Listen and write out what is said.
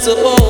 to all.